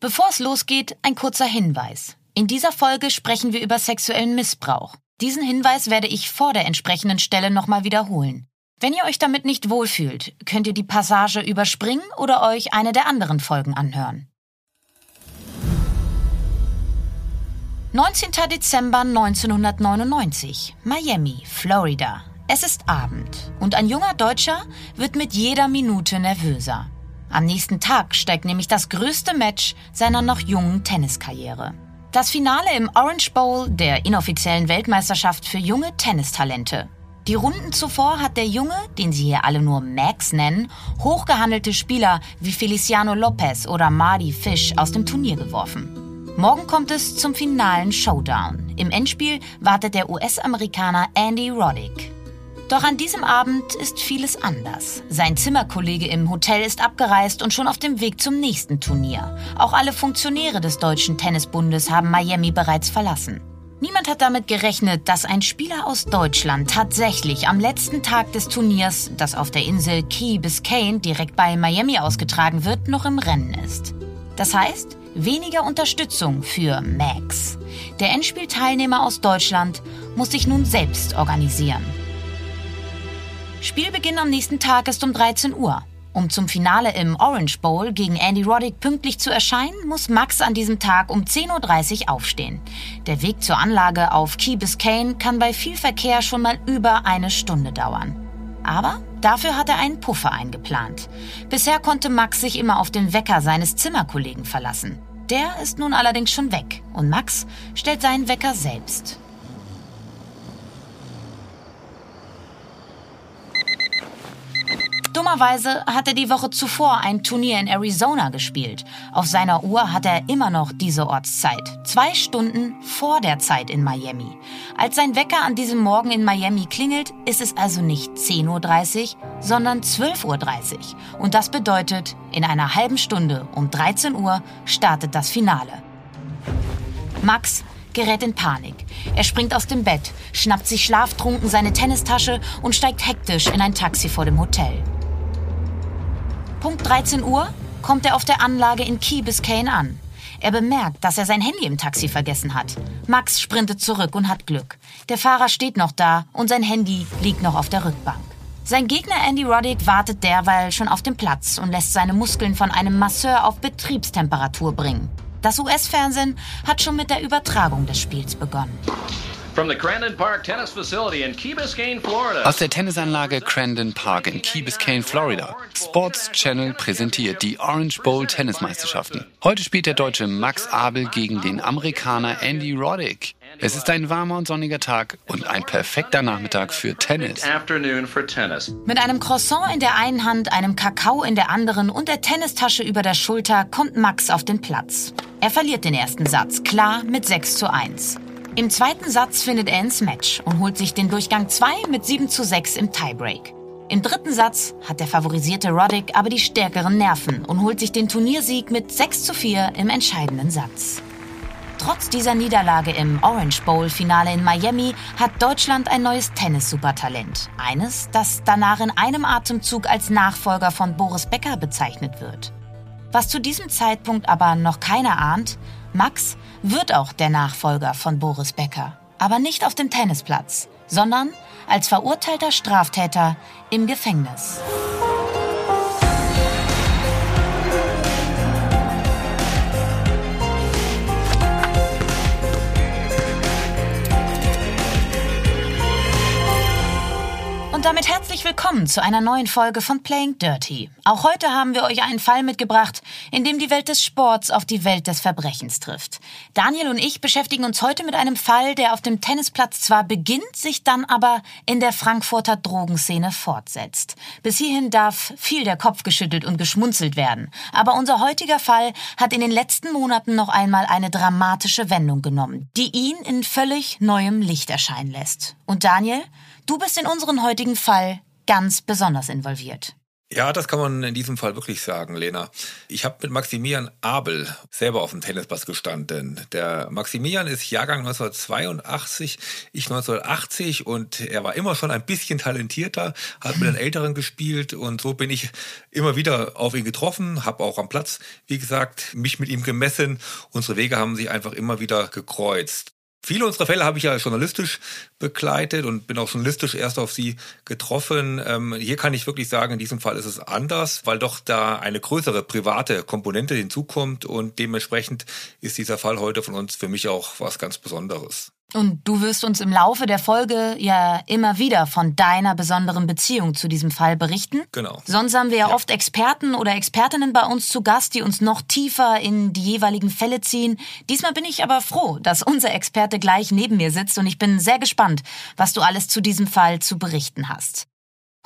Bevor es losgeht, ein kurzer Hinweis. In dieser Folge sprechen wir über sexuellen Missbrauch. Diesen Hinweis werde ich vor der entsprechenden Stelle nochmal wiederholen. Wenn ihr euch damit nicht wohlfühlt, könnt ihr die Passage überspringen oder euch eine der anderen Folgen anhören. 19. Dezember 1999, Miami, Florida. Es ist Abend und ein junger Deutscher wird mit jeder Minute nervöser. Am nächsten Tag steigt nämlich das größte Match seiner noch jungen Tenniskarriere. Das Finale im Orange Bowl der inoffiziellen Weltmeisterschaft für junge Tennistalente. Die Runden zuvor hat der Junge, den sie hier alle nur Max nennen, hochgehandelte Spieler wie Feliciano Lopez oder Marty Fish aus dem Turnier geworfen. Morgen kommt es zum finalen Showdown. Im Endspiel wartet der US-Amerikaner Andy Roddick. Doch an diesem Abend ist vieles anders. Sein Zimmerkollege im Hotel ist abgereist und schon auf dem Weg zum nächsten Turnier. Auch alle Funktionäre des Deutschen Tennisbundes haben Miami bereits verlassen. Niemand hat damit gerechnet, dass ein Spieler aus Deutschland tatsächlich am letzten Tag des Turniers, das auf der Insel Key Biscayne direkt bei Miami ausgetragen wird, noch im Rennen ist. Das heißt, weniger Unterstützung für Max. Der Endspielteilnehmer aus Deutschland muss sich nun selbst organisieren. Spielbeginn am nächsten Tag ist um 13 Uhr. Um zum Finale im Orange Bowl gegen Andy Roddick pünktlich zu erscheinen, muss Max an diesem Tag um 10.30 Uhr aufstehen. Der Weg zur Anlage auf Key Biscayne kann bei viel Verkehr schon mal über eine Stunde dauern. Aber dafür hat er einen Puffer eingeplant. Bisher konnte Max sich immer auf den Wecker seines Zimmerkollegen verlassen. Der ist nun allerdings schon weg und Max stellt seinen Wecker selbst. Dummerweise hat er die Woche zuvor ein Turnier in Arizona gespielt. Auf seiner Uhr hat er immer noch diese Ortszeit. Zwei Stunden vor der Zeit in Miami. Als sein Wecker an diesem Morgen in Miami klingelt, ist es also nicht 10.30 Uhr, sondern 12.30 Uhr. Und das bedeutet, in einer halben Stunde um 13 Uhr startet das Finale. Max gerät in Panik. Er springt aus dem Bett, schnappt sich schlaftrunken seine Tennistasche und steigt hektisch in ein Taxi vor dem Hotel. Punkt 13 Uhr kommt er auf der Anlage in Key Biscayne an. Er bemerkt, dass er sein Handy im Taxi vergessen hat. Max sprintet zurück und hat Glück. Der Fahrer steht noch da und sein Handy liegt noch auf der Rückbank. Sein Gegner Andy Roddick wartet derweil schon auf dem Platz und lässt seine Muskeln von einem Masseur auf Betriebstemperatur bringen. Das US-Fernsehen hat schon mit der Übertragung des Spiels begonnen. Aus der Tennisanlage Crandon Park in Key Biscayne, Florida. Sports Channel präsentiert die Orange Bowl Tennismeisterschaften. Heute spielt der Deutsche Max Abel gegen den Amerikaner Andy Roddick. Es ist ein warmer und sonniger Tag und ein perfekter Nachmittag für Tennis. Mit einem Croissant in der einen Hand, einem Kakao in der anderen und der Tennistasche über der Schulter kommt Max auf den Platz. Er verliert den ersten Satz, klar mit 6 zu 1. Im zweiten Satz findet er ins Match und holt sich den Durchgang 2 mit 7 zu 6 im Tiebreak. Im dritten Satz hat der favorisierte Roddick aber die stärkeren Nerven und holt sich den Turniersieg mit 6 zu 4 im entscheidenden Satz. Trotz dieser Niederlage im Orange Bowl Finale in Miami hat Deutschland ein neues Tennis-Supertalent. Eines, das danach in einem Atemzug als Nachfolger von Boris Becker bezeichnet wird. Was zu diesem Zeitpunkt aber noch keiner ahnt, Max wird auch der Nachfolger von Boris Becker. Aber nicht auf dem Tennisplatz, sondern als verurteilter Straftäter im Gefängnis. Und damit herzlich willkommen zu einer neuen Folge von Playing Dirty. Auch heute haben wir euch einen Fall mitgebracht, in dem die Welt des Sports auf die Welt des Verbrechens trifft. Daniel und ich beschäftigen uns heute mit einem Fall, der auf dem Tennisplatz zwar beginnt, sich dann aber in der Frankfurter Drogenszene fortsetzt. Bis hierhin darf viel der Kopf geschüttelt und geschmunzelt werden. Aber unser heutiger Fall hat in den letzten Monaten noch einmal eine dramatische Wendung genommen, die ihn in völlig neuem Licht erscheinen lässt. Und Daniel, Du bist in unseren heutigen Fall ganz besonders involviert. Ja, das kann man in diesem Fall wirklich sagen, Lena. Ich habe mit Maximilian Abel selber auf dem Tennispass gestanden. Der Maximilian ist Jahrgang 1982, ich 1980 und er war immer schon ein bisschen talentierter, hat mit den Älteren gespielt und so bin ich immer wieder auf ihn getroffen, habe auch am Platz, wie gesagt, mich mit ihm gemessen. Unsere Wege haben sich einfach immer wieder gekreuzt. Viele unserer Fälle habe ich ja journalistisch begleitet und bin auch journalistisch erst auf sie getroffen. Ähm, hier kann ich wirklich sagen, in diesem Fall ist es anders, weil doch da eine größere private Komponente hinzukommt und dementsprechend ist dieser Fall heute von uns für mich auch was ganz Besonderes. Und du wirst uns im Laufe der Folge ja immer wieder von deiner besonderen Beziehung zu diesem Fall berichten. Genau. Sonst haben wir ja, ja, oft Experten oder Expertinnen bei uns zu Gast, die uns noch tiefer in die jeweiligen Fälle ziehen. Diesmal bin ich aber froh, dass unser Experte gleich neben mir sitzt und ich bin sehr gespannt, was du alles zu diesem Fall zu berichten hast.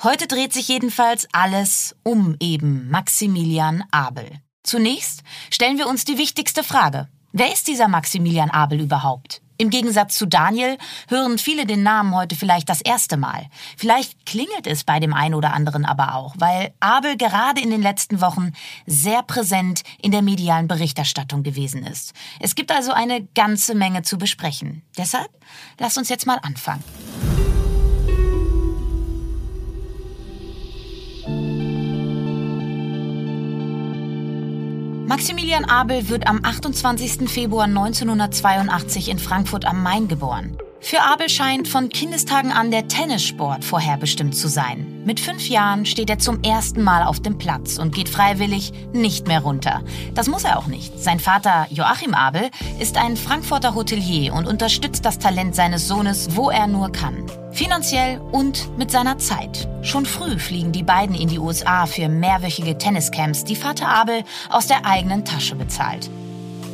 Heute dreht sich jedenfalls alles um eben Maximilian Abel. Zunächst stellen wir uns die wichtigste Frage. Wer ist dieser Maximilian Abel überhaupt? Im Gegensatz zu Daniel hören viele den Namen heute vielleicht das erste Mal. Vielleicht klingelt es bei dem einen oder anderen aber auch, weil Abel gerade in den letzten Wochen sehr präsent in der medialen Berichterstattung gewesen ist. Es gibt also eine ganze Menge zu besprechen. Deshalb lasst uns jetzt mal anfangen. Maximilian Abel wird am 28. Februar 1982 in Frankfurt am Main geboren. Für Abel scheint von Kindestagen an der Tennissport vorherbestimmt zu sein. Mit fünf Jahren steht er zum ersten Mal auf dem Platz und geht freiwillig nicht mehr runter. Das muss er auch nicht. Sein Vater Joachim Abel ist ein Frankfurter Hotelier und unterstützt das Talent seines Sohnes, wo er nur kann. Finanziell und mit seiner Zeit. Schon früh fliegen die beiden in die USA für mehrwöchige Tenniscamps, die Vater Abel aus der eigenen Tasche bezahlt.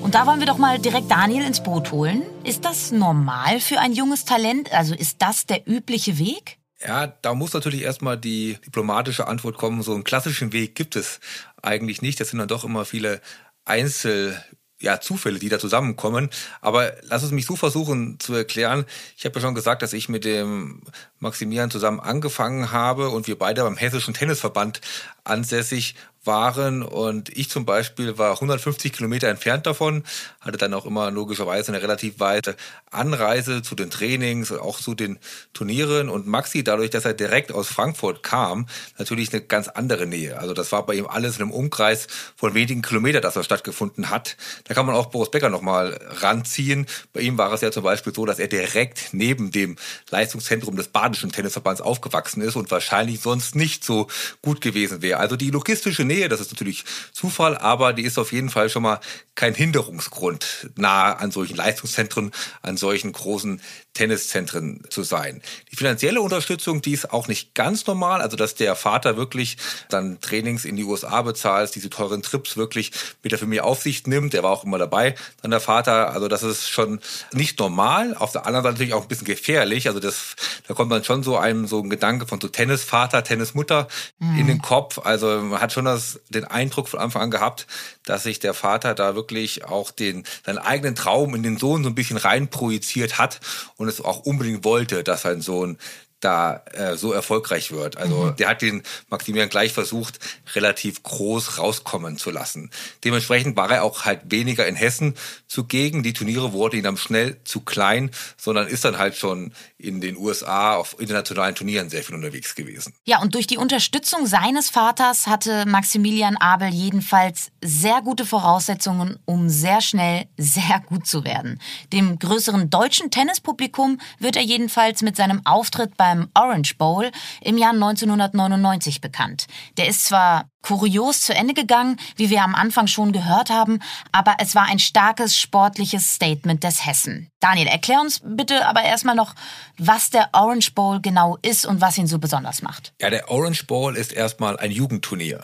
Und da wollen wir doch mal direkt Daniel ins Boot holen. Ist das normal für ein junges Talent? Also ist das der übliche Weg? Ja, da muss natürlich erstmal die diplomatische Antwort kommen. So einen klassischen Weg gibt es eigentlich nicht. Das sind dann doch immer viele Einzel ja, Zufälle, die da zusammenkommen. Aber lass es mich so versuchen zu erklären. Ich habe ja schon gesagt, dass ich mit dem Maximilian zusammen angefangen habe und wir beide beim Hessischen Tennisverband ansässig waren und ich zum Beispiel war 150 Kilometer entfernt davon, hatte dann auch immer logischerweise eine relativ weite Anreise zu den Trainings, auch zu den Turnieren und Maxi, dadurch, dass er direkt aus Frankfurt kam, natürlich eine ganz andere Nähe. Also das war bei ihm alles in einem Umkreis von wenigen Kilometern, dass er stattgefunden hat. Da kann man auch Boris Becker nochmal ranziehen. Bei ihm war es ja zum Beispiel so, dass er direkt neben dem Leistungszentrum des Badischen Tennisverbands aufgewachsen ist und wahrscheinlich sonst nicht so gut gewesen wäre. Also die logistische Nähe, das ist natürlich Zufall, aber die ist auf jeden Fall schon mal kein Hinderungsgrund, nah an solchen Leistungszentren, an solchen großen Tenniszentren zu sein. Die finanzielle Unterstützung, die ist auch nicht ganz normal, also dass der Vater wirklich dann Trainings in die USA bezahlt, diese teuren Trips wirklich mit der Familie Aufsicht nimmt, der war auch immer dabei, dann der Vater, also das ist schon nicht normal, auf der anderen Seite natürlich auch ein bisschen gefährlich, also das, da kommt dann schon so einem so ein Gedanke von so Tennisvater, Tennismutter mhm. in den Kopf, also man hat schon das, den Eindruck von Anfang an gehabt, dass sich der Vater da wirklich auch den, seinen eigenen Traum in den Sohn so ein bisschen reinprojiziert hat und es auch unbedingt wollte, dass sein Sohn da äh, so erfolgreich wird. Also mhm. der hat den Maximilian gleich versucht, relativ groß rauskommen zu lassen. Dementsprechend war er auch halt weniger in Hessen zugegen. Die Turniere wurden ihm dann schnell zu klein, sondern ist dann halt schon in den USA auf internationalen Turnieren sehr viel unterwegs gewesen. Ja, und durch die Unterstützung seines Vaters hatte Maximilian Abel jedenfalls sehr gute Voraussetzungen, um sehr schnell sehr gut zu werden. Dem größeren deutschen Tennispublikum wird er jedenfalls mit seinem Auftritt bei beim Orange Bowl im Jahr 1999 bekannt. Der ist zwar kurios zu Ende gegangen, wie wir am Anfang schon gehört haben, aber es war ein starkes sportliches Statement des Hessen. Daniel, erklär uns bitte aber erstmal noch, was der Orange Bowl genau ist und was ihn so besonders macht. Ja, der Orange Bowl ist erstmal ein Jugendturnier.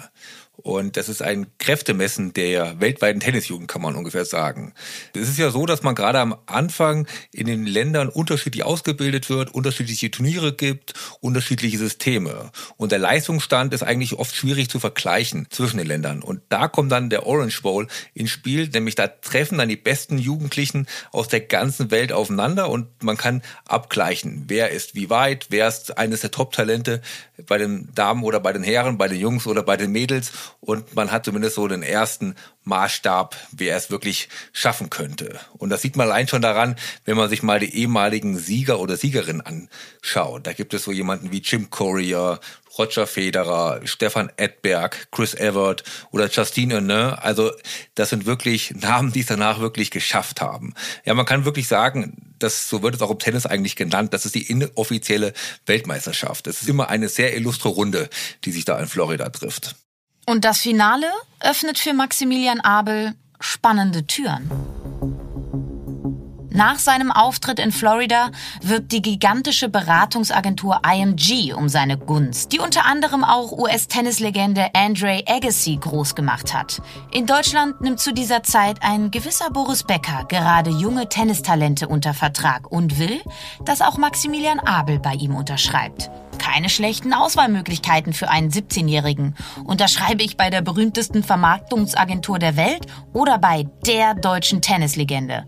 Und das ist ein Kräftemessen der weltweiten Tennisjugend, kann man ungefähr sagen. Es ist ja so, dass man gerade am Anfang in den Ländern unterschiedlich ausgebildet wird, unterschiedliche Turniere gibt, unterschiedliche Systeme. Und der Leistungsstand ist eigentlich oft schwierig zu vergleichen zwischen den Ländern. Und da kommt dann der Orange Bowl ins Spiel, nämlich da treffen dann die besten Jugendlichen aus der ganzen Welt aufeinander und man kann abgleichen, wer ist wie weit, wer ist eines der Top-Talente bei den Damen oder bei den Herren, bei den Jungs oder bei den Mädels und man hat zumindest so den ersten Maßstab, wer es wirklich schaffen könnte. Und das sieht man allein schon daran, wenn man sich mal die ehemaligen Sieger oder Siegerinnen anschaut. Da gibt es so jemanden wie Jim Courier, Roger Federer, Stefan Edberg, Chris Evert oder Justine ne? Also das sind wirklich Namen, die es danach wirklich geschafft haben. Ja, man kann wirklich sagen, das, so wird es auch im Tennis eigentlich genannt, das ist die inoffizielle Weltmeisterschaft. Es ist immer eine sehr illustre Runde, die sich da in Florida trifft. Und das Finale öffnet für Maximilian Abel spannende Türen. Nach seinem Auftritt in Florida wirbt die gigantische Beratungsagentur IMG um seine Gunst, die unter anderem auch US-Tennislegende Andre Agassi groß gemacht hat. In Deutschland nimmt zu dieser Zeit ein gewisser Boris Becker gerade junge Tennistalente unter Vertrag und will, dass auch Maximilian Abel bei ihm unterschreibt. Keine schlechten Auswahlmöglichkeiten für einen 17-Jährigen. Unterschreibe ich bei der berühmtesten Vermarktungsagentur der Welt oder bei der deutschen Tennislegende.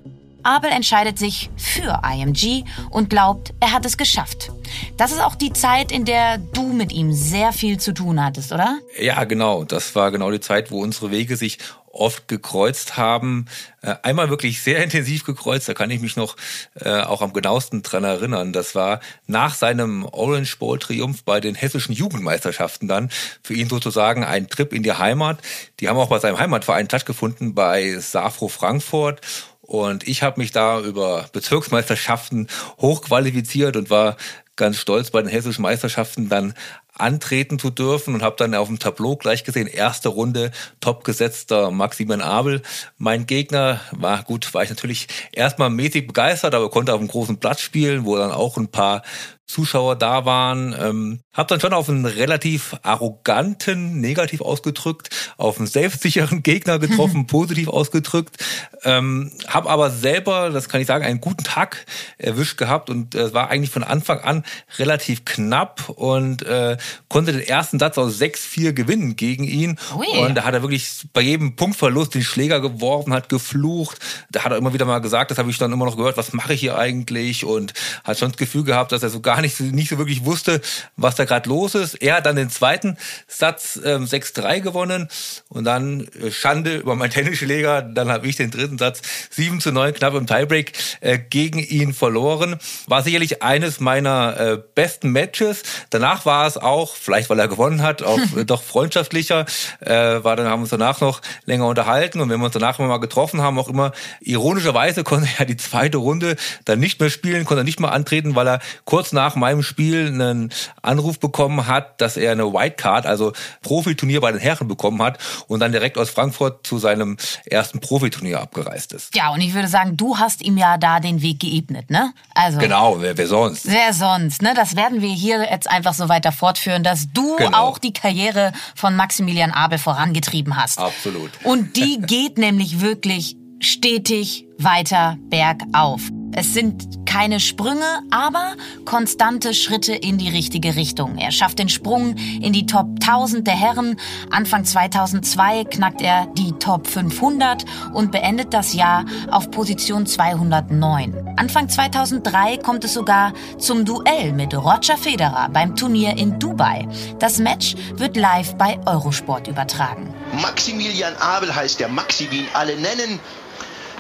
Abel entscheidet sich für IMG und glaubt, er hat es geschafft. Das ist auch die Zeit, in der du mit ihm sehr viel zu tun hattest, oder? Ja, genau. Das war genau die Zeit, wo unsere Wege sich oft gekreuzt haben. Äh, einmal wirklich sehr intensiv gekreuzt, da kann ich mich noch äh, auch am genauesten dran erinnern. Das war nach seinem Orange Bowl Triumph bei den hessischen Jugendmeisterschaften dann für ihn sozusagen ein Trip in die Heimat. Die haben auch bei seinem Heimatverein stattgefunden bei Safro Frankfurt und ich habe mich da über Bezirksmeisterschaften hochqualifiziert und war ganz stolz bei den hessischen Meisterschaften dann antreten zu dürfen und habe dann auf dem Tableau gleich gesehen, erste Runde, top gesetzter Maximilian Abel. Mein Gegner war gut, war ich natürlich erstmal mäßig begeistert, aber konnte auf einem großen Platz spielen, wo dann auch ein paar Zuschauer da waren. Ähm, hab dann schon auf einen relativ arroganten, negativ ausgedrückt, auf einen selbstsicheren Gegner getroffen, positiv ausgedrückt. Ähm, hab aber selber, das kann ich sagen, einen guten Tag erwischt gehabt und es äh, war eigentlich von Anfang an relativ knapp und äh, konnte den ersten Satz aus 6-4 gewinnen gegen ihn. Ui. Und da hat er wirklich bei jedem Punktverlust den Schläger geworfen, hat geflucht. Da hat er immer wieder mal gesagt, das habe ich dann immer noch gehört, was mache ich hier eigentlich? Und hat schon das Gefühl gehabt, dass er so gar nicht, nicht so wirklich wusste, was da gerade los ist. Er hat dann den zweiten Satz ähm, 6-3 gewonnen und dann äh, Schande über meinen Tennisschläger. Dann habe ich den dritten Satz 7 zu 9 knapp im Tiebreak äh, gegen ihn verloren. War sicherlich eines meiner äh, besten Matches. Danach war es auch, vielleicht weil er gewonnen hat, auch äh, doch freundschaftlicher. Äh, war dann haben wir uns danach noch länger unterhalten und wenn wir uns danach mal getroffen haben, auch immer ironischerweise konnte er die zweite Runde dann nicht mehr spielen, konnte er nicht mehr antreten, weil er kurz nach nach meinem Spiel einen Anruf bekommen hat, dass er eine Whitecard, also Profiturnier bei den Herren bekommen hat und dann direkt aus Frankfurt zu seinem ersten Profiturnier abgereist ist. Ja, und ich würde sagen, du hast ihm ja da den Weg geebnet, ne? Also Genau, wer, wer sonst? Wer sonst, ne? Das werden wir hier jetzt einfach so weiter fortführen, dass du genau. auch die Karriere von Maximilian Abel vorangetrieben hast. Absolut. Und die geht nämlich wirklich stetig weiter bergauf. Es sind keine Sprünge, aber konstante Schritte in die richtige Richtung. Er schafft den Sprung in die Top 1000 der Herren. Anfang 2002 knackt er die Top 500 und beendet das Jahr auf Position 209. Anfang 2003 kommt es sogar zum Duell mit Roger Federer beim Turnier in Dubai. Das Match wird live bei Eurosport übertragen. Maximilian Abel heißt der Maxi, wie ihn alle nennen.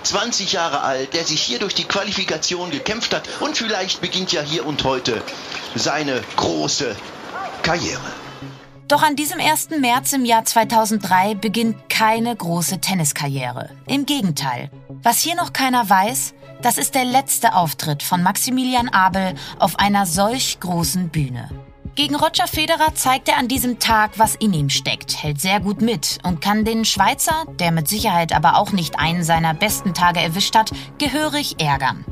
20 Jahre alt, der sich hier durch die Qualifikation gekämpft hat und vielleicht beginnt ja hier und heute seine große Karriere. Doch an diesem 1. März im Jahr 2003 beginnt keine große Tenniskarriere. Im Gegenteil. Was hier noch keiner weiß, das ist der letzte Auftritt von Maximilian Abel auf einer solch großen Bühne. Gegen Roger Federer zeigt er an diesem Tag, was in ihm steckt, hält sehr gut mit und kann den Schweizer, der mit Sicherheit aber auch nicht einen seiner besten Tage erwischt hat, gehörig ärgern.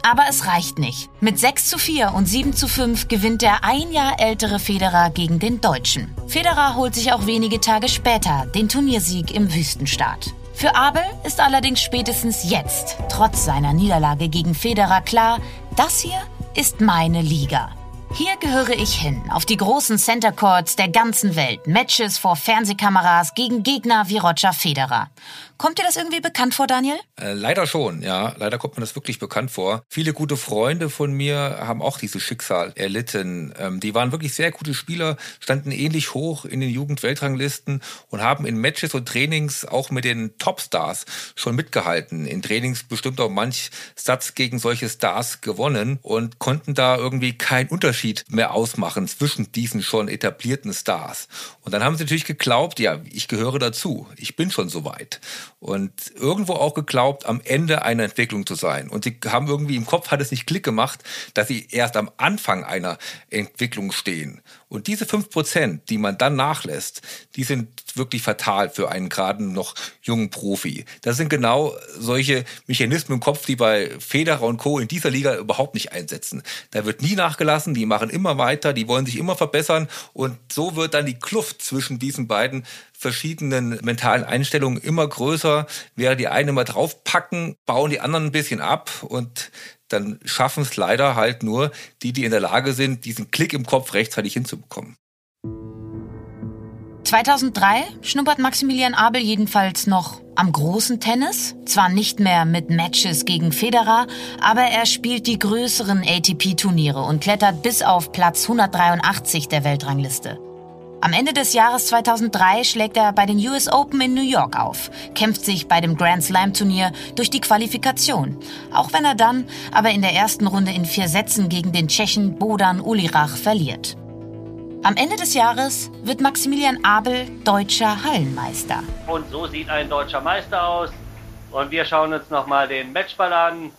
Aber es reicht nicht. Mit 6 zu 4 und 7 zu 5 gewinnt der ein Jahr ältere Federer gegen den Deutschen. Federer holt sich auch wenige Tage später den Turniersieg im Wüstenstaat. Für Abel ist allerdings spätestens jetzt, trotz seiner Niederlage gegen Federer, klar, das hier ist meine Liga. Hier gehöre ich hin, auf die großen Center Courts der ganzen Welt. Matches vor Fernsehkameras gegen Gegner wie Roger Federer. Kommt dir das irgendwie bekannt vor, Daniel? Äh, leider schon, ja. Leider kommt mir das wirklich bekannt vor. Viele gute Freunde von mir haben auch dieses Schicksal erlitten. Ähm, die waren wirklich sehr gute Spieler, standen ähnlich hoch in den Jugendweltranglisten und haben in Matches und Trainings auch mit den Topstars schon mitgehalten. In Trainings bestimmt auch manch Satz gegen solche Stars gewonnen und konnten da irgendwie keinen Unterschied mehr ausmachen zwischen diesen schon etablierten Stars. Und dann haben sie natürlich geglaubt, ja, ich gehöre dazu. Ich bin schon so weit und irgendwo auch geglaubt, am Ende einer Entwicklung zu sein. Und sie haben irgendwie im Kopf hat es nicht Klick gemacht, dass sie erst am Anfang einer Entwicklung stehen. Und diese fünf Prozent, die man dann nachlässt, die sind wirklich fatal für einen gerade noch jungen Profi. Das sind genau solche Mechanismen im Kopf, die bei Federer und Co. in dieser Liga überhaupt nicht einsetzen. Da wird nie nachgelassen, die machen immer weiter, die wollen sich immer verbessern und so wird dann die Kluft zwischen diesen beiden verschiedenen mentalen Einstellungen immer größer. Während die einen immer draufpacken, bauen die anderen ein bisschen ab und dann schaffen es leider halt nur die, die in der Lage sind, diesen Klick im Kopf rechtzeitig hinzubekommen. 2003 schnuppert Maximilian Abel jedenfalls noch am großen Tennis. Zwar nicht mehr mit Matches gegen Federer, aber er spielt die größeren ATP-Turniere und klettert bis auf Platz 183 der Weltrangliste. Am Ende des Jahres 2003 schlägt er bei den US Open in New York auf, kämpft sich bei dem Grand Slam Turnier durch die Qualifikation. Auch wenn er dann aber in der ersten Runde in vier Sätzen gegen den Tschechen Bodan Ulirach verliert. Am Ende des Jahres wird Maximilian Abel deutscher Hallenmeister. Und so sieht ein deutscher Meister aus. Und wir schauen uns nochmal den Matchball an.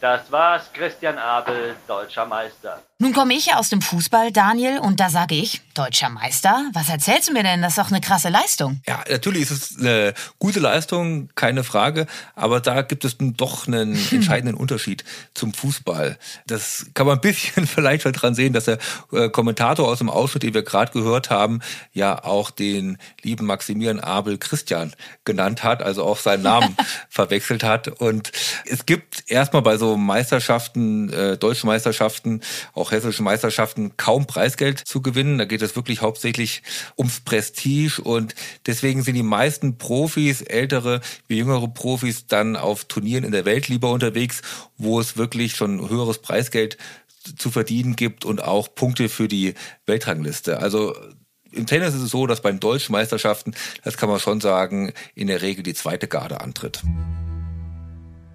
Das war's, Christian Abel, deutscher Meister. Nun komme ich ja aus dem Fußball, Daniel, und da sage ich, deutscher Meister? Was erzählst du mir denn? Das ist doch eine krasse Leistung. Ja, natürlich ist es eine gute Leistung, keine Frage, aber da gibt es doch einen entscheidenden Unterschied zum Fußball. Das kann man ein bisschen vielleicht schon dran sehen, dass der äh, Kommentator aus dem Ausschnitt, den wir gerade gehört haben, ja auch den lieben Maximilian Abel Christian genannt hat, also auch seinen Namen verwechselt hat. Und es gibt erstmal bei so Meisterschaften, äh, deutschen Meisterschaften, auch auch hessischen Meisterschaften kaum Preisgeld zu gewinnen. Da geht es wirklich hauptsächlich ums Prestige und deswegen sind die meisten Profis, ältere wie jüngere Profis, dann auf Turnieren in der Welt lieber unterwegs, wo es wirklich schon höheres Preisgeld zu verdienen gibt und auch Punkte für die Weltrangliste. Also im Tennis ist es so, dass bei den deutschen Meisterschaften, das kann man schon sagen, in der Regel die zweite Garde antritt.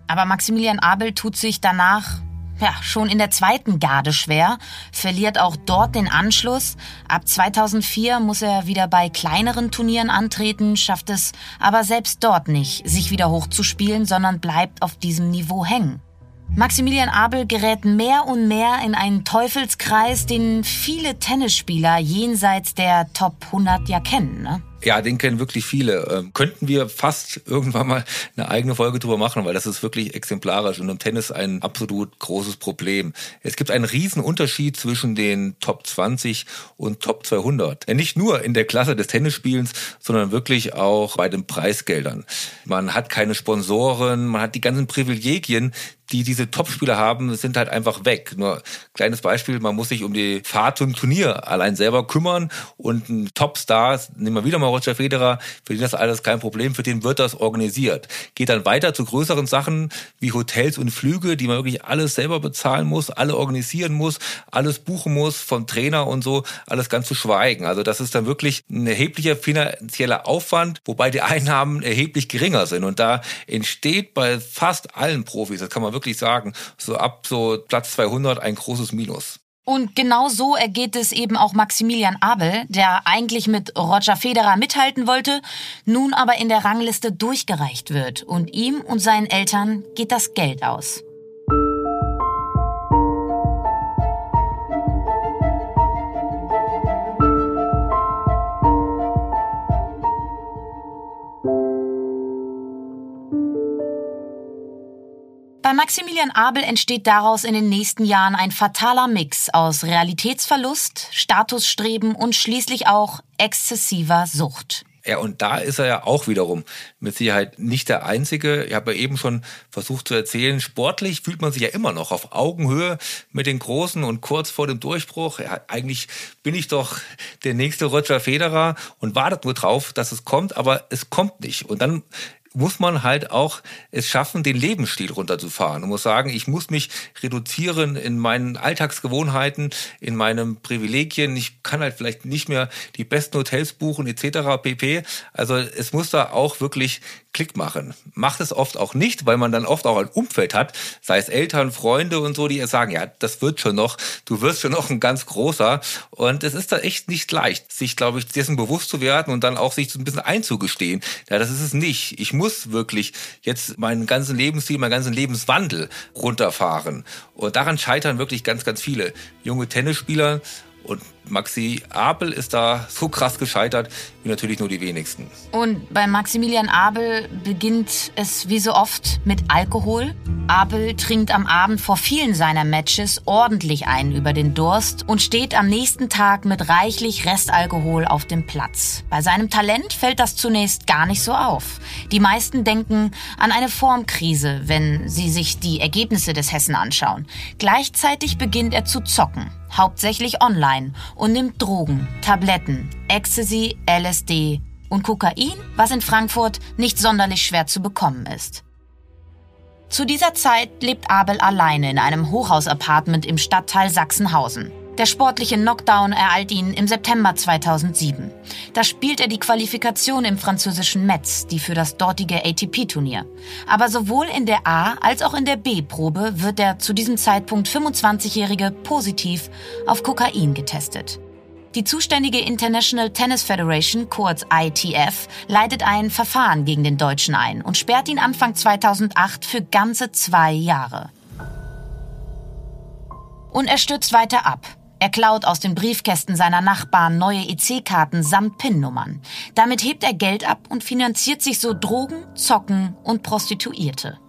Aber Maximilian Abel tut sich danach ja, schon in der zweiten Garde schwer, verliert auch dort den Anschluss. Ab 2004 muss er wieder bei kleineren Turnieren antreten, schafft es aber selbst dort nicht, sich wieder hochzuspielen, sondern bleibt auf diesem Niveau hängen. Maximilian Abel gerät mehr und mehr in einen Teufelskreis, den viele Tennisspieler jenseits der Top 100 ja kennen. Ne? Ja, den kennen wirklich viele. Ähm, könnten wir fast irgendwann mal eine eigene Folge drüber machen, weil das ist wirklich exemplarisch und im Tennis ein absolut großes Problem. Es gibt einen riesen Unterschied zwischen den Top 20 und Top 200. Ja, nicht nur in der Klasse des Tennisspielens, sondern wirklich auch bei den Preisgeldern. Man hat keine Sponsoren, man hat die ganzen Privilegien, die diese Topspieler haben, sind halt einfach weg. Nur kleines Beispiel, man muss sich um die Fahrt zum Turnier allein selber kümmern und ein Topstar, nehmen wir wieder mal Roger Federer, für den das alles kein Problem, für den wird das organisiert. Geht dann weiter zu größeren Sachen wie Hotels und Flüge, die man wirklich alles selber bezahlen muss, alle organisieren muss, alles buchen muss, vom Trainer und so, alles ganz zu schweigen. Also das ist dann wirklich ein erheblicher finanzieller Aufwand, wobei die Einnahmen erheblich geringer sind. Und da entsteht bei fast allen Profis, das kann man wirklich sagen, so ab so Platz 200 ein großes Minus. Und genau so ergeht es eben auch Maximilian Abel, der eigentlich mit Roger Federer mithalten wollte, nun aber in der Rangliste durchgereicht wird und ihm und seinen Eltern geht das Geld aus. Bei Maximilian Abel entsteht daraus in den nächsten Jahren ein fataler Mix aus Realitätsverlust, Statusstreben und schließlich auch exzessiver Sucht. Ja, und da ist er ja auch wiederum mit Sicherheit nicht der Einzige. Ich habe ja eben schon versucht zu erzählen, sportlich fühlt man sich ja immer noch auf Augenhöhe mit den Großen und kurz vor dem Durchbruch. Ja, eigentlich bin ich doch der nächste Roger Federer und wartet nur drauf, dass es kommt, aber es kommt nicht. Und dann muss man halt auch es schaffen, den Lebensstil runterzufahren. Man muss sagen, ich muss mich reduzieren in meinen Alltagsgewohnheiten, in meinen Privilegien. Ich kann halt vielleicht nicht mehr die besten Hotels buchen etc. pp. Also es muss da auch wirklich Klick machen. Macht es oft auch nicht, weil man dann oft auch ein Umfeld hat, sei es Eltern, Freunde und so, die sagen, ja, das wird schon noch, du wirst schon noch ein ganz großer. Und es ist da echt nicht leicht, sich, glaube ich, dessen bewusst zu werden und dann auch sich so ein bisschen einzugestehen. Ja, das ist es nicht. Ich muss wirklich jetzt meinen ganzen Lebensstil, meinen ganzen Lebenswandel runterfahren. Und daran scheitern wirklich ganz, ganz viele junge Tennisspieler. Und Maxi Abel ist da so krass gescheitert, wie natürlich nur die wenigsten. Und bei Maximilian Abel beginnt es wie so oft mit Alkohol. Abel trinkt am Abend vor vielen seiner Matches ordentlich ein über den Durst und steht am nächsten Tag mit reichlich Restalkohol auf dem Platz. Bei seinem Talent fällt das zunächst gar nicht so auf. Die meisten denken an eine Formkrise, wenn sie sich die Ergebnisse des Hessen anschauen. Gleichzeitig beginnt er zu zocken, hauptsächlich online und nimmt Drogen, Tabletten, Ecstasy, LSD und Kokain, was in Frankfurt nicht sonderlich schwer zu bekommen ist. Zu dieser Zeit lebt Abel alleine in einem Hochhausapartment im Stadtteil Sachsenhausen. Der sportliche Knockdown ereilt ihn im September 2007. Da spielt er die Qualifikation im französischen Metz, die für das dortige ATP-Turnier. Aber sowohl in der A- als auch in der B-Probe wird der zu diesem Zeitpunkt 25-Jährige positiv auf Kokain getestet. Die zuständige International Tennis Federation, kurz ITF, leitet ein Verfahren gegen den Deutschen ein und sperrt ihn Anfang 2008 für ganze zwei Jahre. Und er stürzt weiter ab. Er klaut aus den Briefkästen seiner Nachbarn neue EC-Karten samt PIN-Nummern. Damit hebt er Geld ab und finanziert sich so Drogen, Zocken und Prostituierte.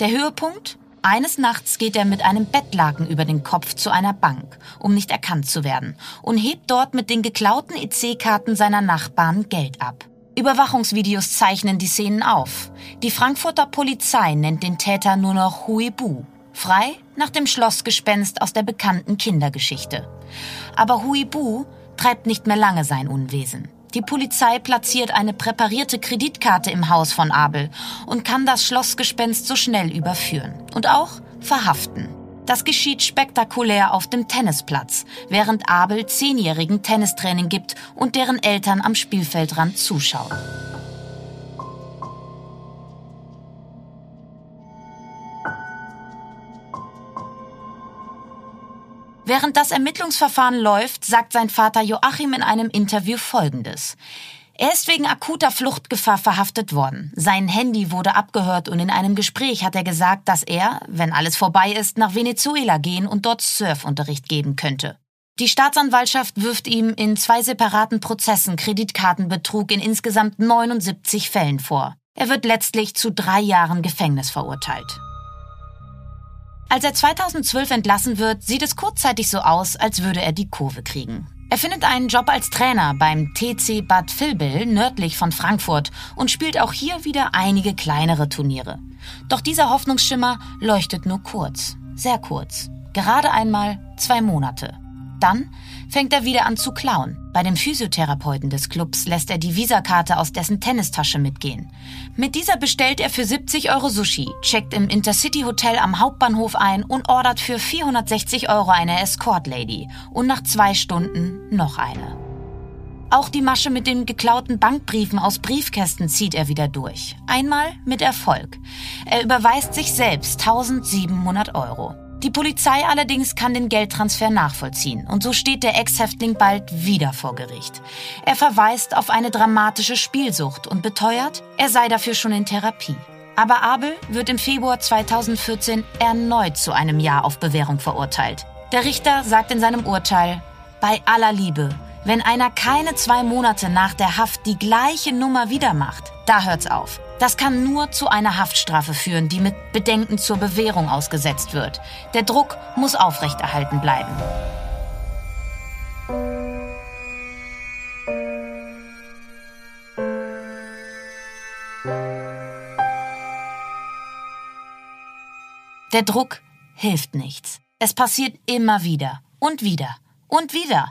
Der Höhepunkt? Eines Nachts geht er mit einem Bettlaken über den Kopf zu einer Bank, um nicht erkannt zu werden, und hebt dort mit den geklauten EC-Karten seiner Nachbarn Geld ab. Überwachungsvideos zeichnen die Szenen auf. Die Frankfurter Polizei nennt den Täter nur noch Huibu, frei nach dem Schlossgespenst aus der bekannten Kindergeschichte. Aber Huibu treibt nicht mehr lange sein Unwesen. Die Polizei platziert eine präparierte Kreditkarte im Haus von Abel und kann das Schlossgespenst so schnell überführen und auch verhaften. Das geschieht spektakulär auf dem Tennisplatz, während Abel zehnjährigen Tennistraining gibt und deren Eltern am Spielfeldrand zuschauen. Während das Ermittlungsverfahren läuft, sagt sein Vater Joachim in einem Interview Folgendes. Er ist wegen akuter Fluchtgefahr verhaftet worden. Sein Handy wurde abgehört und in einem Gespräch hat er gesagt, dass er, wenn alles vorbei ist, nach Venezuela gehen und dort Surfunterricht geben könnte. Die Staatsanwaltschaft wirft ihm in zwei separaten Prozessen Kreditkartenbetrug in insgesamt 79 Fällen vor. Er wird letztlich zu drei Jahren Gefängnis verurteilt. Als er 2012 entlassen wird, sieht es kurzzeitig so aus, als würde er die Kurve kriegen. Er findet einen Job als Trainer beim TC Bad Vilbel nördlich von Frankfurt und spielt auch hier wieder einige kleinere Turniere. Doch dieser Hoffnungsschimmer leuchtet nur kurz, sehr kurz, gerade einmal zwei Monate. Dann fängt er wieder an zu klauen. Bei dem Physiotherapeuten des Clubs lässt er die Visakarte aus dessen Tennistasche mitgehen. Mit dieser bestellt er für 70 Euro Sushi, checkt im Intercity Hotel am Hauptbahnhof ein und ordert für 460 Euro eine Escort Lady und nach zwei Stunden noch eine. Auch die Masche mit den geklauten Bankbriefen aus Briefkästen zieht er wieder durch. Einmal mit Erfolg. Er überweist sich selbst 1700 Euro. Die Polizei allerdings kann den Geldtransfer nachvollziehen und so steht der Ex-Häftling bald wieder vor Gericht. Er verweist auf eine dramatische Spielsucht und beteuert, er sei dafür schon in Therapie. Aber Abel wird im Februar 2014 erneut zu einem Jahr auf Bewährung verurteilt. Der Richter sagt in seinem Urteil, bei aller Liebe, wenn einer keine zwei Monate nach der Haft die gleiche Nummer wieder macht, da hört's auf. Das kann nur zu einer Haftstrafe führen, die mit Bedenken zur Bewährung ausgesetzt wird. Der Druck muss aufrechterhalten bleiben. Der Druck hilft nichts. Es passiert immer wieder und wieder und wieder.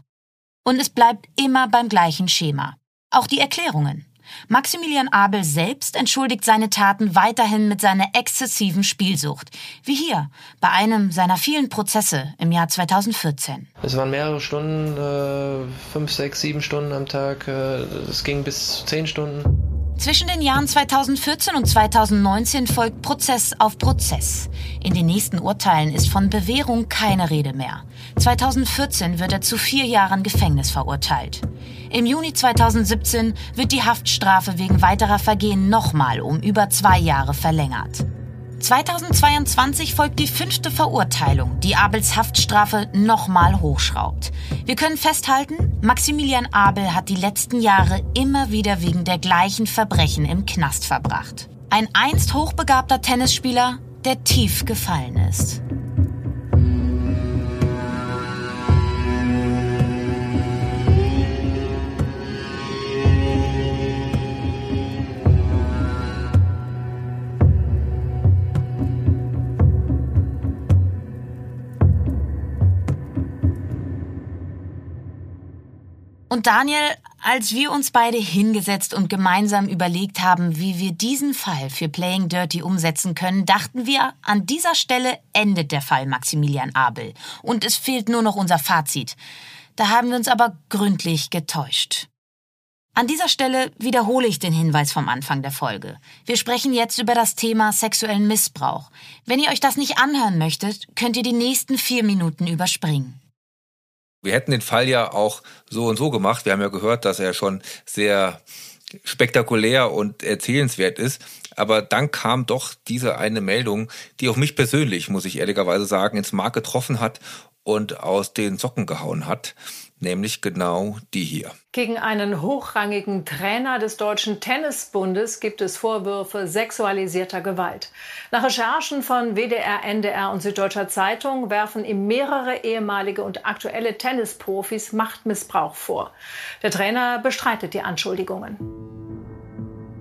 Und es bleibt immer beim gleichen Schema. Auch die Erklärungen. Maximilian Abel selbst entschuldigt seine Taten weiterhin mit seiner exzessiven Spielsucht, wie hier bei einem seiner vielen Prozesse im Jahr 2014. Es waren mehrere Stunden, äh, fünf, sechs, sieben Stunden am Tag. Äh, es ging bis zehn Stunden. Zwischen den Jahren 2014 und 2019 folgt Prozess auf Prozess. In den nächsten Urteilen ist von Bewährung keine Rede mehr. 2014 wird er zu vier Jahren Gefängnis verurteilt. Im Juni 2017 wird die Haftstrafe wegen weiterer Vergehen nochmal um über zwei Jahre verlängert. 2022 folgt die fünfte Verurteilung, die Abels Haftstrafe nochmal hochschraubt. Wir können festhalten, Maximilian Abel hat die letzten Jahre immer wieder wegen der gleichen Verbrechen im Knast verbracht. Ein einst hochbegabter Tennisspieler, der tief gefallen ist. Und Daniel, als wir uns beide hingesetzt und gemeinsam überlegt haben, wie wir diesen Fall für Playing Dirty umsetzen können, dachten wir, an dieser Stelle endet der Fall Maximilian Abel. Und es fehlt nur noch unser Fazit. Da haben wir uns aber gründlich getäuscht. An dieser Stelle wiederhole ich den Hinweis vom Anfang der Folge. Wir sprechen jetzt über das Thema sexuellen Missbrauch. Wenn ihr euch das nicht anhören möchtet, könnt ihr die nächsten vier Minuten überspringen. Wir hätten den Fall ja auch so und so gemacht. Wir haben ja gehört, dass er schon sehr spektakulär und erzählenswert ist. Aber dann kam doch diese eine Meldung, die auch mich persönlich, muss ich ehrlicherweise sagen, ins Mark getroffen hat und aus den Socken gehauen hat nämlich genau die hier. Gegen einen hochrangigen Trainer des Deutschen Tennisbundes gibt es Vorwürfe sexualisierter Gewalt. Nach Recherchen von WDR, NDR und Süddeutscher Zeitung werfen ihm mehrere ehemalige und aktuelle Tennisprofis Machtmissbrauch vor. Der Trainer bestreitet die Anschuldigungen.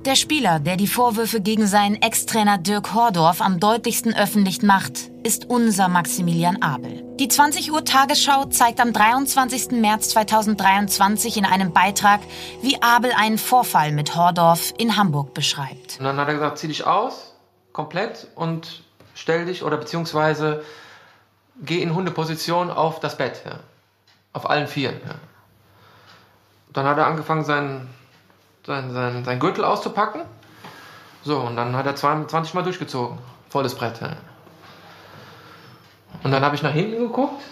Der Spieler, der die Vorwürfe gegen seinen Ex-Trainer Dirk Hordorf am deutlichsten öffentlich macht, ist unser Maximilian Abel. Die 20 Uhr Tagesschau zeigt am 23. März 2023 in einem Beitrag, wie Abel einen Vorfall mit Hordorf in Hamburg beschreibt. Und dann hat er gesagt, zieh dich aus, komplett und stell dich oder beziehungsweise geh in Hundeposition auf das Bett, ja. auf allen Vieren. Ja. Dann hat er angefangen, seinen sein, sein, sein Gürtel auszupacken. So, und dann hat er 20 Mal durchgezogen. Volles Brett. Ja. Und dann habe ich nach hinten geguckt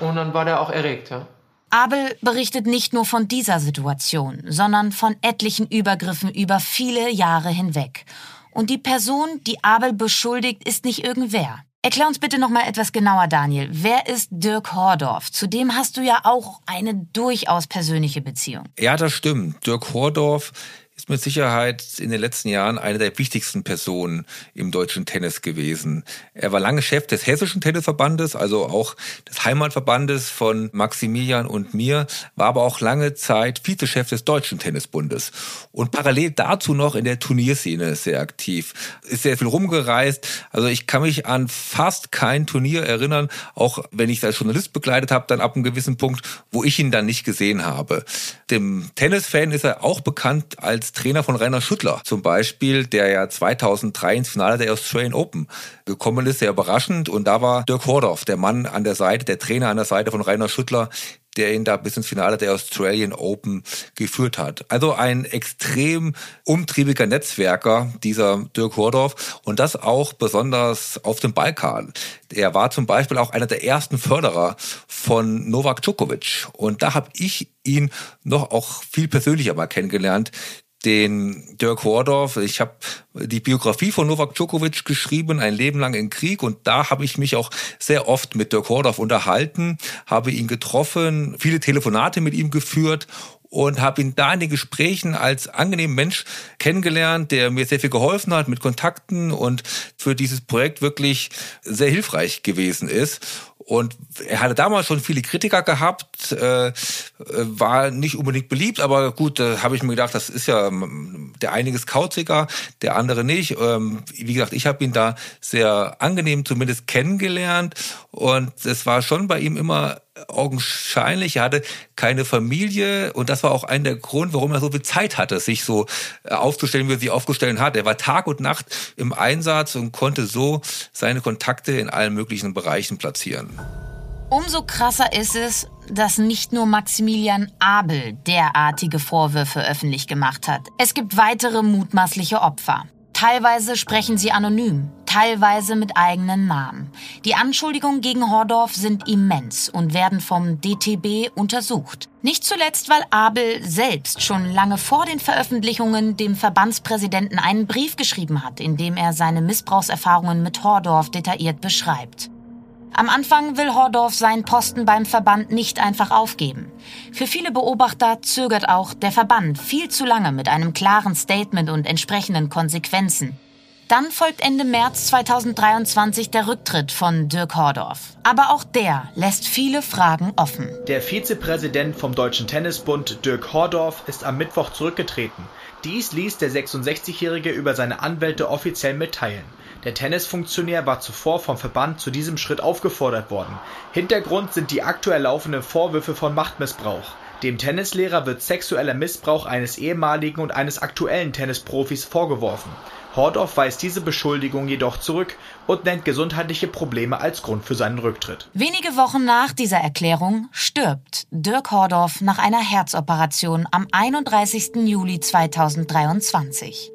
und dann war der auch erregt. Ja. Abel berichtet nicht nur von dieser Situation, sondern von etlichen Übergriffen über viele Jahre hinweg. Und die Person, die Abel beschuldigt, ist nicht irgendwer. Erklär uns bitte noch mal etwas genauer, Daniel. Wer ist Dirk Hordorf? Zu dem hast du ja auch eine durchaus persönliche Beziehung. Ja, das stimmt. Dirk Hordorf ist mit Sicherheit in den letzten Jahren eine der wichtigsten Personen im deutschen Tennis gewesen. Er war lange Chef des Hessischen Tennisverbandes, also auch des Heimatverbandes von Maximilian und mir, war aber auch lange Zeit Vizechef des Deutschen Tennisbundes und parallel dazu noch in der Turnierszene sehr aktiv. Ist sehr viel rumgereist. Also ich kann mich an fast kein Turnier erinnern, auch wenn ich es als Journalist begleitet habe, dann ab einem gewissen Punkt, wo ich ihn dann nicht gesehen habe. Dem Tennisfan ist er auch bekannt als Trainer von Rainer Schüttler zum Beispiel, der ja 2003 ins Finale der Australian Open gekommen ist, sehr überraschend. Und da war Dirk Hordorf, der Mann an der Seite, der Trainer an der Seite von Rainer Schüttler, der ihn da bis ins Finale der Australian Open geführt hat. Also ein extrem umtriebiger Netzwerker, dieser Dirk Hordorf, und das auch besonders auf dem Balkan. Er war zum Beispiel auch einer der ersten Förderer von Novak Djokovic. Und da habe ich ihn noch auch viel persönlicher mal kennengelernt den Dirk Hordorf. Ich habe die Biografie von Novak Djokovic geschrieben, ein Leben lang im Krieg. Und da habe ich mich auch sehr oft mit Dirk Hordorf unterhalten, habe ihn getroffen, viele Telefonate mit ihm geführt und habe ihn da in den Gesprächen als angenehmen Mensch kennengelernt, der mir sehr viel geholfen hat mit Kontakten und für dieses Projekt wirklich sehr hilfreich gewesen ist. Und er hatte damals schon viele Kritiker gehabt, äh, war nicht unbedingt beliebt, aber gut, da habe ich mir gedacht, das ist ja der einiges kauziger, der andere nicht. Ähm, wie gesagt, ich habe ihn da sehr angenehm zumindest kennengelernt und es war schon bei ihm immer augenscheinlich. Er hatte keine Familie und das war auch ein der Grund, warum er so viel Zeit hatte, sich so äh, aufzustellen, wie er sich aufgestellt hat. Er war Tag und Nacht im Einsatz und konnte so seine Kontakte in allen möglichen Bereichen platzieren. Umso krasser ist es, dass nicht nur Maximilian Abel derartige Vorwürfe öffentlich gemacht hat. Es gibt weitere mutmaßliche Opfer. Teilweise sprechen sie anonym, teilweise mit eigenen Namen. Die Anschuldigungen gegen Hordorf sind immens und werden vom DTB untersucht. Nicht zuletzt, weil Abel selbst schon lange vor den Veröffentlichungen dem Verbandspräsidenten einen Brief geschrieben hat, in dem er seine Missbrauchserfahrungen mit Hordorf detailliert beschreibt. Am Anfang will Hordorf seinen Posten beim Verband nicht einfach aufgeben. Für viele Beobachter zögert auch der Verband viel zu lange mit einem klaren Statement und entsprechenden Konsequenzen. Dann folgt Ende März 2023 der Rücktritt von Dirk Hordorf. Aber auch der lässt viele Fragen offen. Der Vizepräsident vom Deutschen Tennisbund, Dirk Hordorf, ist am Mittwoch zurückgetreten. Dies ließ der 66-Jährige über seine Anwälte offiziell mitteilen. Der Tennisfunktionär war zuvor vom Verband zu diesem Schritt aufgefordert worden. Hintergrund sind die aktuell laufenden Vorwürfe von Machtmissbrauch. Dem Tennislehrer wird sexueller Missbrauch eines ehemaligen und eines aktuellen Tennisprofis vorgeworfen. Hordorf weist diese Beschuldigung jedoch zurück und nennt gesundheitliche Probleme als Grund für seinen Rücktritt. Wenige Wochen nach dieser Erklärung stirbt Dirk Hordorf nach einer Herzoperation am 31. Juli 2023.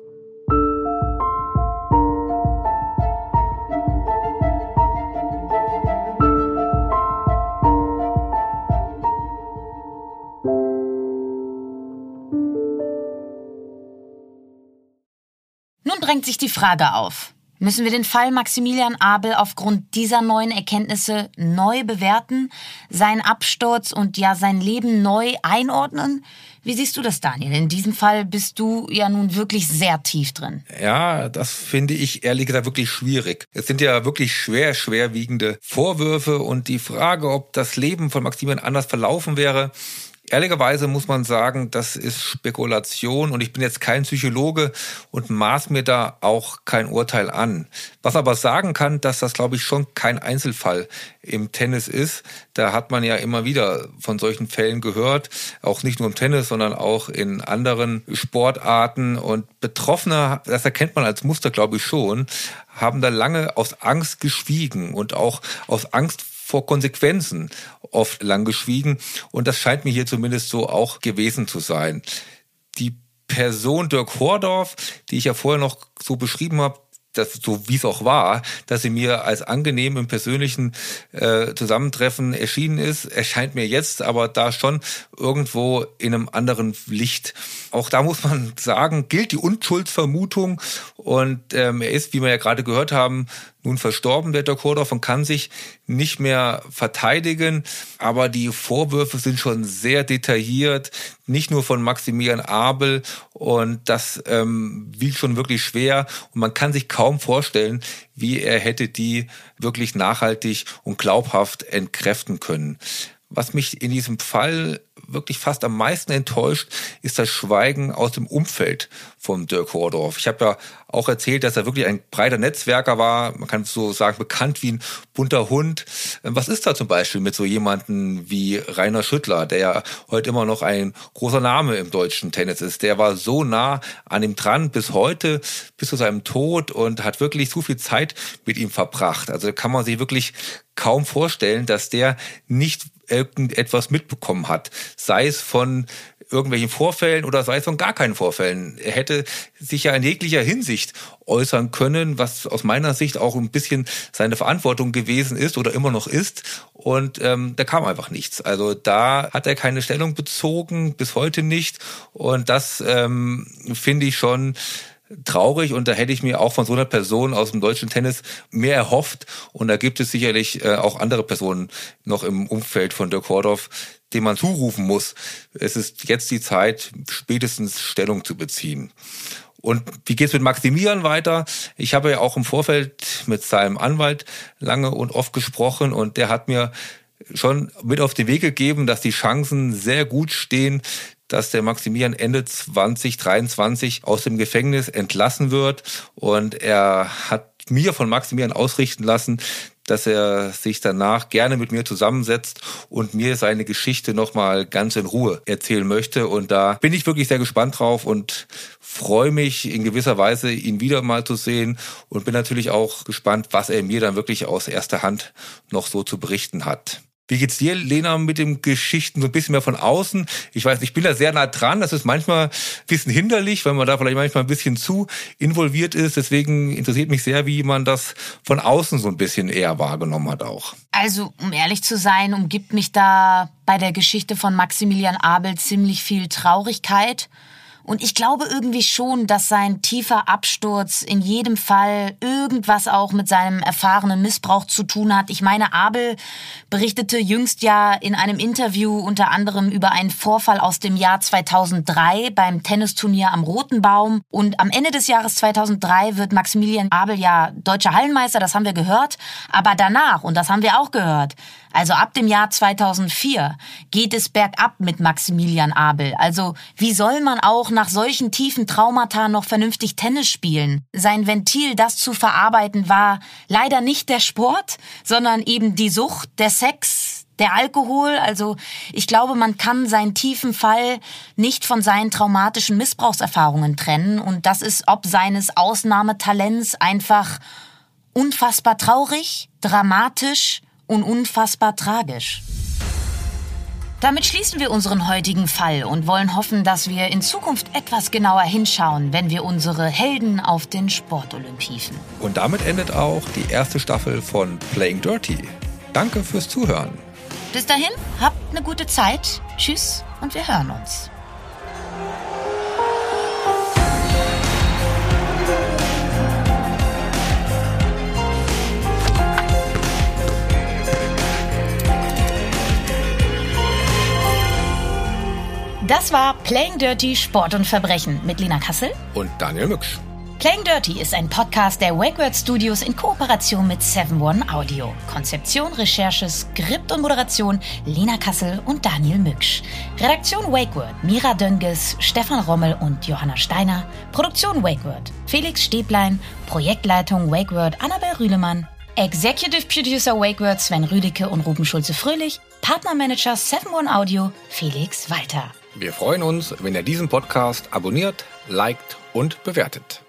drängt sich die Frage auf. Müssen wir den Fall Maximilian Abel aufgrund dieser neuen Erkenntnisse neu bewerten, seinen Absturz und ja sein Leben neu einordnen? Wie siehst du das, Daniel? In diesem Fall bist du ja nun wirklich sehr tief drin. Ja, das finde ich ehrlich gesagt wirklich schwierig. Es sind ja wirklich schwer, schwerwiegende Vorwürfe und die Frage, ob das Leben von Maximilian anders verlaufen wäre, Ehrlicherweise muss man sagen, das ist Spekulation und ich bin jetzt kein Psychologe und maß mir da auch kein Urteil an. Was aber sagen kann, dass das, glaube ich, schon kein Einzelfall im Tennis ist. Da hat man ja immer wieder von solchen Fällen gehört, auch nicht nur im Tennis, sondern auch in anderen Sportarten. Und Betroffene, das erkennt man als Muster, glaube ich, schon, haben da lange aus Angst geschwiegen und auch aus Angst vor Konsequenzen oft lang geschwiegen. Und das scheint mir hier zumindest so auch gewesen zu sein. Die Person Dirk Hordorf, die ich ja vorher noch so beschrieben habe, das, so wie es auch war, dass sie mir als angenehm im persönlichen äh, Zusammentreffen erschienen ist, erscheint mir jetzt aber da schon irgendwo in einem anderen Licht. Auch da muss man sagen, gilt die Unschuldsvermutung und ähm, er ist, wie wir ja gerade gehört haben, nun verstorben, der Dirk Hordorf, und kann sich nicht mehr verteidigen. Aber die Vorwürfe sind schon sehr detailliert, nicht nur von Maximilian Abel. Und das ähm, wiegt schon wirklich schwer. Und man kann sich kaum vorstellen, wie er hätte die wirklich nachhaltig und glaubhaft entkräften können. Was mich in diesem Fall wirklich fast am meisten enttäuscht, ist das Schweigen aus dem Umfeld von Dirk Hordorf. Ich habe ja auch erzählt, dass er wirklich ein breiter Netzwerker war, man kann so sagen, bekannt wie ein bunter Hund. Was ist da zum Beispiel mit so jemanden wie Rainer Schüttler, der ja heute immer noch ein großer Name im deutschen Tennis ist? Der war so nah an ihm dran bis heute, bis zu seinem Tod und hat wirklich so viel Zeit mit ihm verbracht. Also kann man sich wirklich kaum vorstellen, dass der nicht irgendetwas mitbekommen hat, sei es von irgendwelchen Vorfällen oder sei es von gar keinen Vorfällen. Er hätte sich ja in jeglicher Hinsicht äußern können, was aus meiner Sicht auch ein bisschen seine Verantwortung gewesen ist oder immer noch ist. Und ähm, da kam einfach nichts. Also da hat er keine Stellung bezogen, bis heute nicht. Und das ähm, finde ich schon traurig und da hätte ich mir auch von so einer Person aus dem deutschen Tennis mehr erhofft und da gibt es sicherlich äh, auch andere Personen noch im Umfeld von Dirk Hordorf, dem man zurufen muss. Es ist jetzt die Zeit, spätestens Stellung zu beziehen. Und wie geht's mit Maximilian weiter? Ich habe ja auch im Vorfeld mit seinem Anwalt lange und oft gesprochen und der hat mir schon mit auf den Weg gegeben, dass die Chancen sehr gut stehen, dass der Maximilian Ende 2023 aus dem Gefängnis entlassen wird. Und er hat mir von Maximilian ausrichten lassen, dass er sich danach gerne mit mir zusammensetzt und mir seine Geschichte nochmal ganz in Ruhe erzählen möchte. Und da bin ich wirklich sehr gespannt drauf und freue mich in gewisser Weise, ihn wieder mal zu sehen und bin natürlich auch gespannt, was er mir dann wirklich aus erster Hand noch so zu berichten hat. Wie geht's dir, Lena, mit den Geschichten so ein bisschen mehr von außen? Ich weiß, ich bin da sehr nah dran. Das ist manchmal ein bisschen hinderlich, weil man da vielleicht manchmal ein bisschen zu involviert ist. Deswegen interessiert mich sehr, wie man das von außen so ein bisschen eher wahrgenommen hat auch. Also, um ehrlich zu sein, umgibt mich da bei der Geschichte von Maximilian Abel ziemlich viel Traurigkeit und ich glaube irgendwie schon, dass sein tiefer Absturz in jedem Fall irgendwas auch mit seinem erfahrenen Missbrauch zu tun hat. Ich meine, Abel berichtete jüngst ja in einem Interview unter anderem über einen Vorfall aus dem Jahr 2003 beim Tennisturnier am Roten Baum. Und am Ende des Jahres 2003 wird Maximilian Abel ja deutscher Hallenmeister, das haben wir gehört. Aber danach, und das haben wir auch gehört, also ab dem Jahr 2004 geht es bergab mit Maximilian Abel. Also wie soll man auch nach solchen tiefen Traumata noch vernünftig Tennis spielen? Sein Ventil, das zu verarbeiten, war leider nicht der Sport, sondern eben die Sucht, der Sex, der Alkohol, also ich glaube, man kann seinen tiefen Fall nicht von seinen traumatischen Missbrauchserfahrungen trennen und das ist ob seines Ausnahmetalents einfach unfassbar traurig, dramatisch und unfassbar tragisch. Damit schließen wir unseren heutigen Fall und wollen hoffen, dass wir in Zukunft etwas genauer hinschauen, wenn wir unsere Helden auf den Sportolymp hieven. Und damit endet auch die erste Staffel von Playing Dirty. Danke fürs Zuhören. Bis dahin, habt eine gute Zeit. Tschüss und wir hören uns. Das war Playing Dirty Sport und Verbrechen mit Lena Kassel und Daniel Mücksch. Playing Dirty ist ein Podcast der WakeWord Studios in Kooperation mit 7-One Audio. Konzeption, Recherche, Skript und Moderation Lena Kassel und Daniel Mücksch. Redaktion WakeWord Mira Dönges, Stefan Rommel und Johanna Steiner. Produktion WakeWord Felix Stäblein. Projektleitung WakeWord Annabel Rühlemann. Executive Producer WakeWord Sven Rüdicke und Ruben Schulze-Fröhlich. Partnermanager 7-One Audio Felix Walter. Wir freuen uns, wenn ihr diesen Podcast abonniert, liked und bewertet.